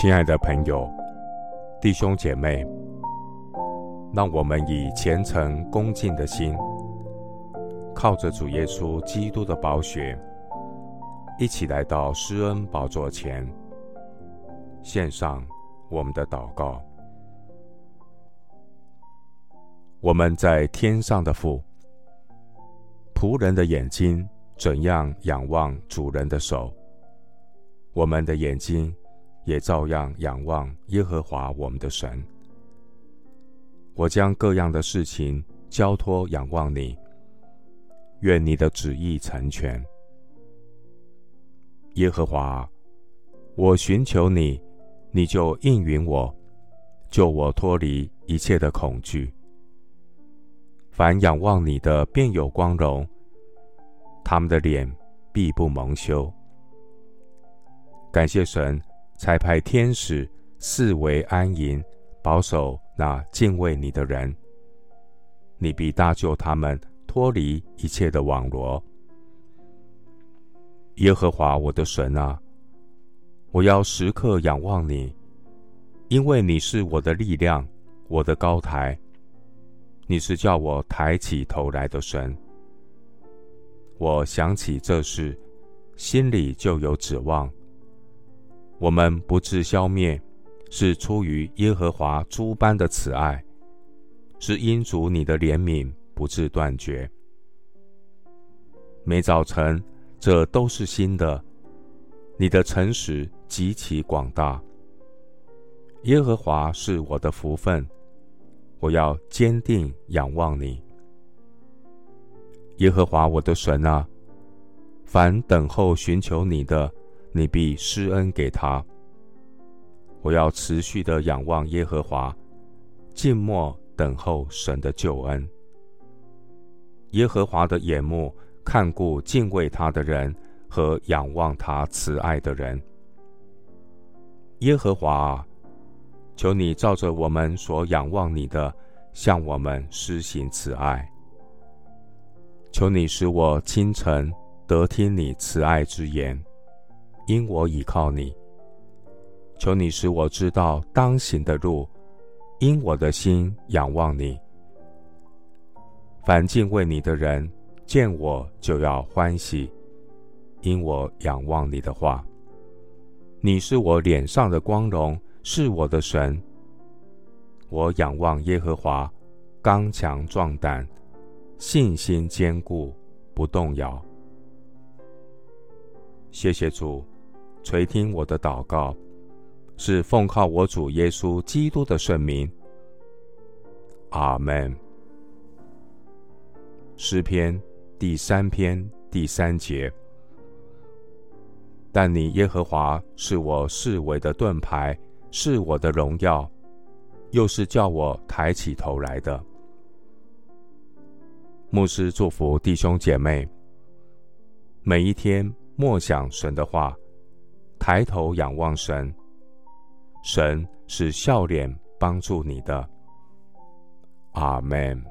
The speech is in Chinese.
亲爱的朋友、弟兄姐妹，让我们以虔诚恭敬的心，靠着主耶稣基督的宝血，一起来到施恩宝座前，献上我们的祷告。我们在天上的父，仆人的眼睛怎样仰望主人的手，我们的眼睛也照样仰望耶和华我们的神。我将各样的事情交托仰望你，愿你的旨意成全。耶和华，我寻求你，你就应允我，救我脱离一切的恐惧。凡仰望你的，便有光荣；他们的脸必不蒙羞。感谢神，才派天使四围安营，保守那敬畏你的人。你必搭救他们，脱离一切的网罗。耶和华我的神啊，我要时刻仰望你，因为你是我的力量，我的高台。你是叫我抬起头来的神。我想起这事，心里就有指望。我们不致消灭，是出于耶和华诸般的慈爱，是因主你的怜悯不致断绝。每早晨，这都是新的。你的诚实极其广大。耶和华是我的福分。我要坚定仰望你，耶和华我的神啊！凡等候寻求你的，你必施恩给他。我要持续的仰望耶和华，静默等候神的救恩。耶和华的眼目看顾敬畏他的人和仰望他慈爱的人。耶和华啊！求你照着我们所仰望你的，向我们施行慈爱。求你使我清晨得听你慈爱之言，因我倚靠你。求你使我知道当行的路，因我的心仰望你。凡敬畏你的人，见我就要欢喜，因我仰望你的话。你是我脸上的光荣。是我的神，我仰望耶和华，刚强壮胆，信心坚固，不动摇。谢谢主垂听我的祷告，是奉靠我主耶稣基督的圣名。阿门。诗篇第三篇第三节，但你耶和华是我视为的盾牌。是我的荣耀，又是叫我抬起头来的。牧师祝福弟兄姐妹，每一天默想神的话，抬头仰望神，神是笑脸帮助你的。阿门。